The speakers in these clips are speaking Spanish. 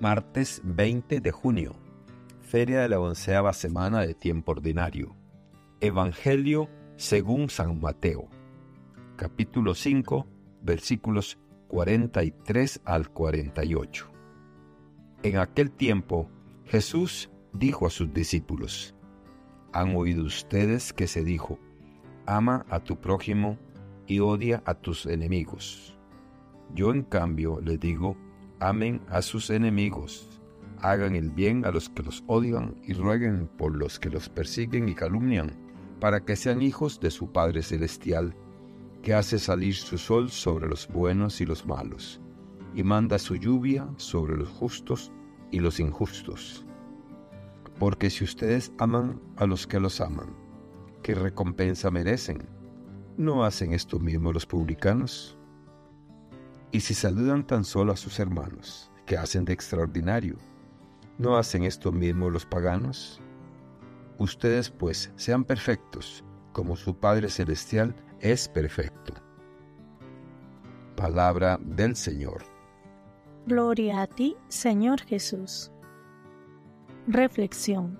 martes 20 de junio, feria de la onceava semana de tiempo ordinario. Evangelio según San Mateo, capítulo 5, versículos 43 al 48. En aquel tiempo, Jesús dijo a sus discípulos, Han oído ustedes que se dijo, ama a tu prójimo y odia a tus enemigos. Yo en cambio les digo, amen a sus enemigos, hagan el bien a los que los odian y rueguen por los que los persiguen y calumnian, para que sean hijos de su Padre Celestial, que hace salir su sol sobre los buenos y los malos, y manda su lluvia sobre los justos y los injustos. Porque si ustedes aman a los que los aman, ¿qué recompensa merecen? ¿No hacen esto mismo los publicanos? Y si saludan tan solo a sus hermanos, ¿qué hacen de extraordinario? ¿No hacen esto mismo los paganos? Ustedes pues sean perfectos, como su Padre Celestial es perfecto. Palabra del Señor. Gloria a ti, Señor Jesús. Reflexión.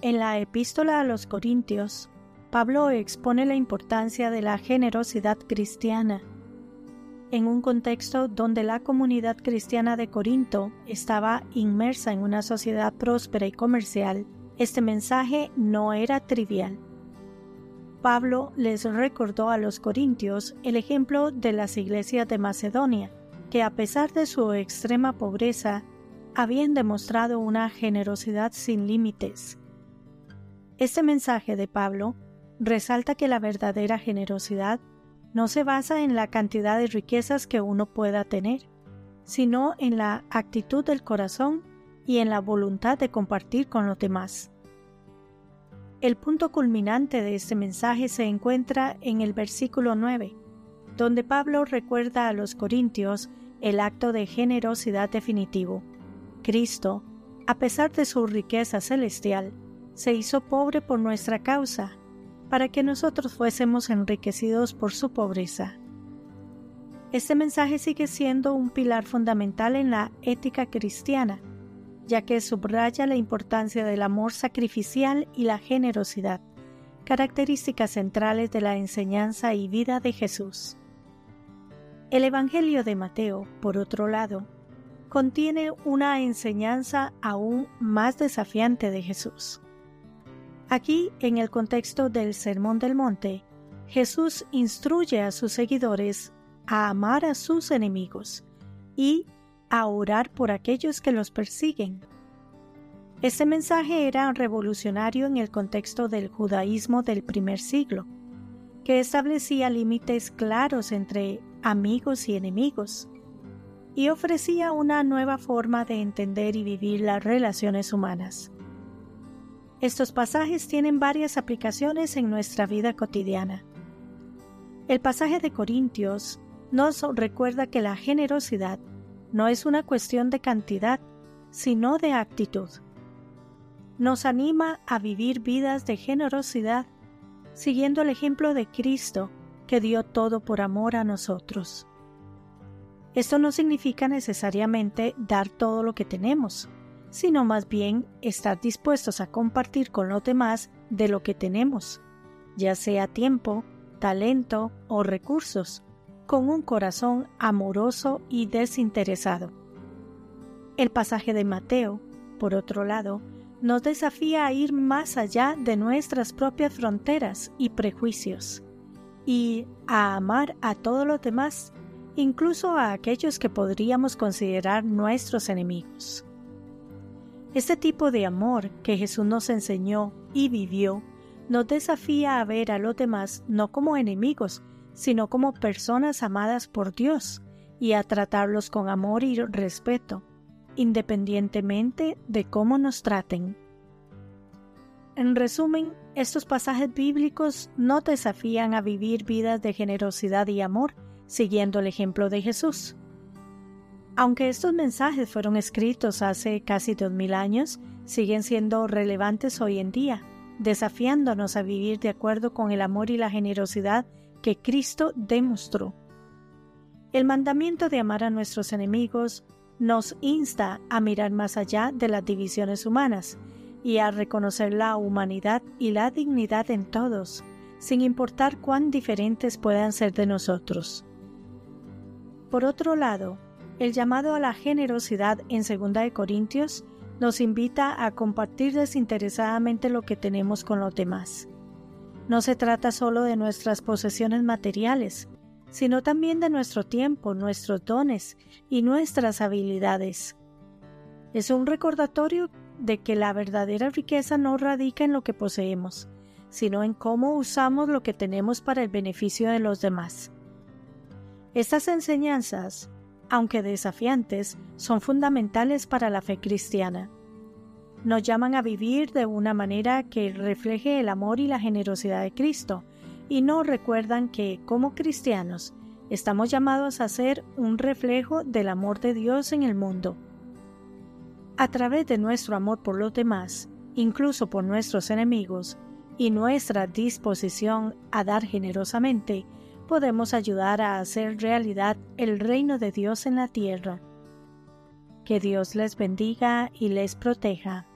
En la epístola a los Corintios, Pablo expone la importancia de la generosidad cristiana en un contexto donde la comunidad cristiana de Corinto estaba inmersa en una sociedad próspera y comercial, este mensaje no era trivial. Pablo les recordó a los corintios el ejemplo de las iglesias de Macedonia, que a pesar de su extrema pobreza, habían demostrado una generosidad sin límites. Este mensaje de Pablo resalta que la verdadera generosidad no se basa en la cantidad de riquezas que uno pueda tener, sino en la actitud del corazón y en la voluntad de compartir con los demás. El punto culminante de este mensaje se encuentra en el versículo 9, donde Pablo recuerda a los corintios el acto de generosidad definitivo. Cristo, a pesar de su riqueza celestial, se hizo pobre por nuestra causa para que nosotros fuésemos enriquecidos por su pobreza. Este mensaje sigue siendo un pilar fundamental en la ética cristiana, ya que subraya la importancia del amor sacrificial y la generosidad, características centrales de la enseñanza y vida de Jesús. El Evangelio de Mateo, por otro lado, contiene una enseñanza aún más desafiante de Jesús. Aquí, en el contexto del Sermón del Monte, Jesús instruye a sus seguidores a amar a sus enemigos y a orar por aquellos que los persiguen. Este mensaje era revolucionario en el contexto del judaísmo del primer siglo, que establecía límites claros entre amigos y enemigos, y ofrecía una nueva forma de entender y vivir las relaciones humanas. Estos pasajes tienen varias aplicaciones en nuestra vida cotidiana. El pasaje de Corintios nos recuerda que la generosidad no es una cuestión de cantidad, sino de actitud. Nos anima a vivir vidas de generosidad, siguiendo el ejemplo de Cristo, que dio todo por amor a nosotros. Esto no significa necesariamente dar todo lo que tenemos, sino más bien estar dispuestos a compartir con los demás de lo que tenemos, ya sea tiempo, talento o recursos, con un corazón amoroso y desinteresado. El pasaje de Mateo, por otro lado, nos desafía a ir más allá de nuestras propias fronteras y prejuicios, y a amar a todos los demás, incluso a aquellos que podríamos considerar nuestros enemigos. Este tipo de amor que Jesús nos enseñó y vivió nos desafía a ver a los demás no como enemigos, sino como personas amadas por Dios y a tratarlos con amor y respeto, independientemente de cómo nos traten. En resumen, estos pasajes bíblicos no desafían a vivir vidas de generosidad y amor, siguiendo el ejemplo de Jesús. Aunque estos mensajes fueron escritos hace casi dos mil años, siguen siendo relevantes hoy en día, desafiándonos a vivir de acuerdo con el amor y la generosidad que Cristo demostró. El mandamiento de amar a nuestros enemigos nos insta a mirar más allá de las divisiones humanas y a reconocer la humanidad y la dignidad en todos, sin importar cuán diferentes puedan ser de nosotros. Por otro lado, el llamado a la generosidad en 2 Corintios nos invita a compartir desinteresadamente lo que tenemos con los demás. No se trata solo de nuestras posesiones materiales, sino también de nuestro tiempo, nuestros dones y nuestras habilidades. Es un recordatorio de que la verdadera riqueza no radica en lo que poseemos, sino en cómo usamos lo que tenemos para el beneficio de los demás. Estas enseñanzas, aunque desafiantes, son fundamentales para la fe cristiana. Nos llaman a vivir de una manera que refleje el amor y la generosidad de Cristo, y no recuerdan que, como cristianos, estamos llamados a ser un reflejo del amor de Dios en el mundo. A través de nuestro amor por los demás, incluso por nuestros enemigos, y nuestra disposición a dar generosamente, podemos ayudar a hacer realidad el reino de Dios en la tierra. Que Dios les bendiga y les proteja.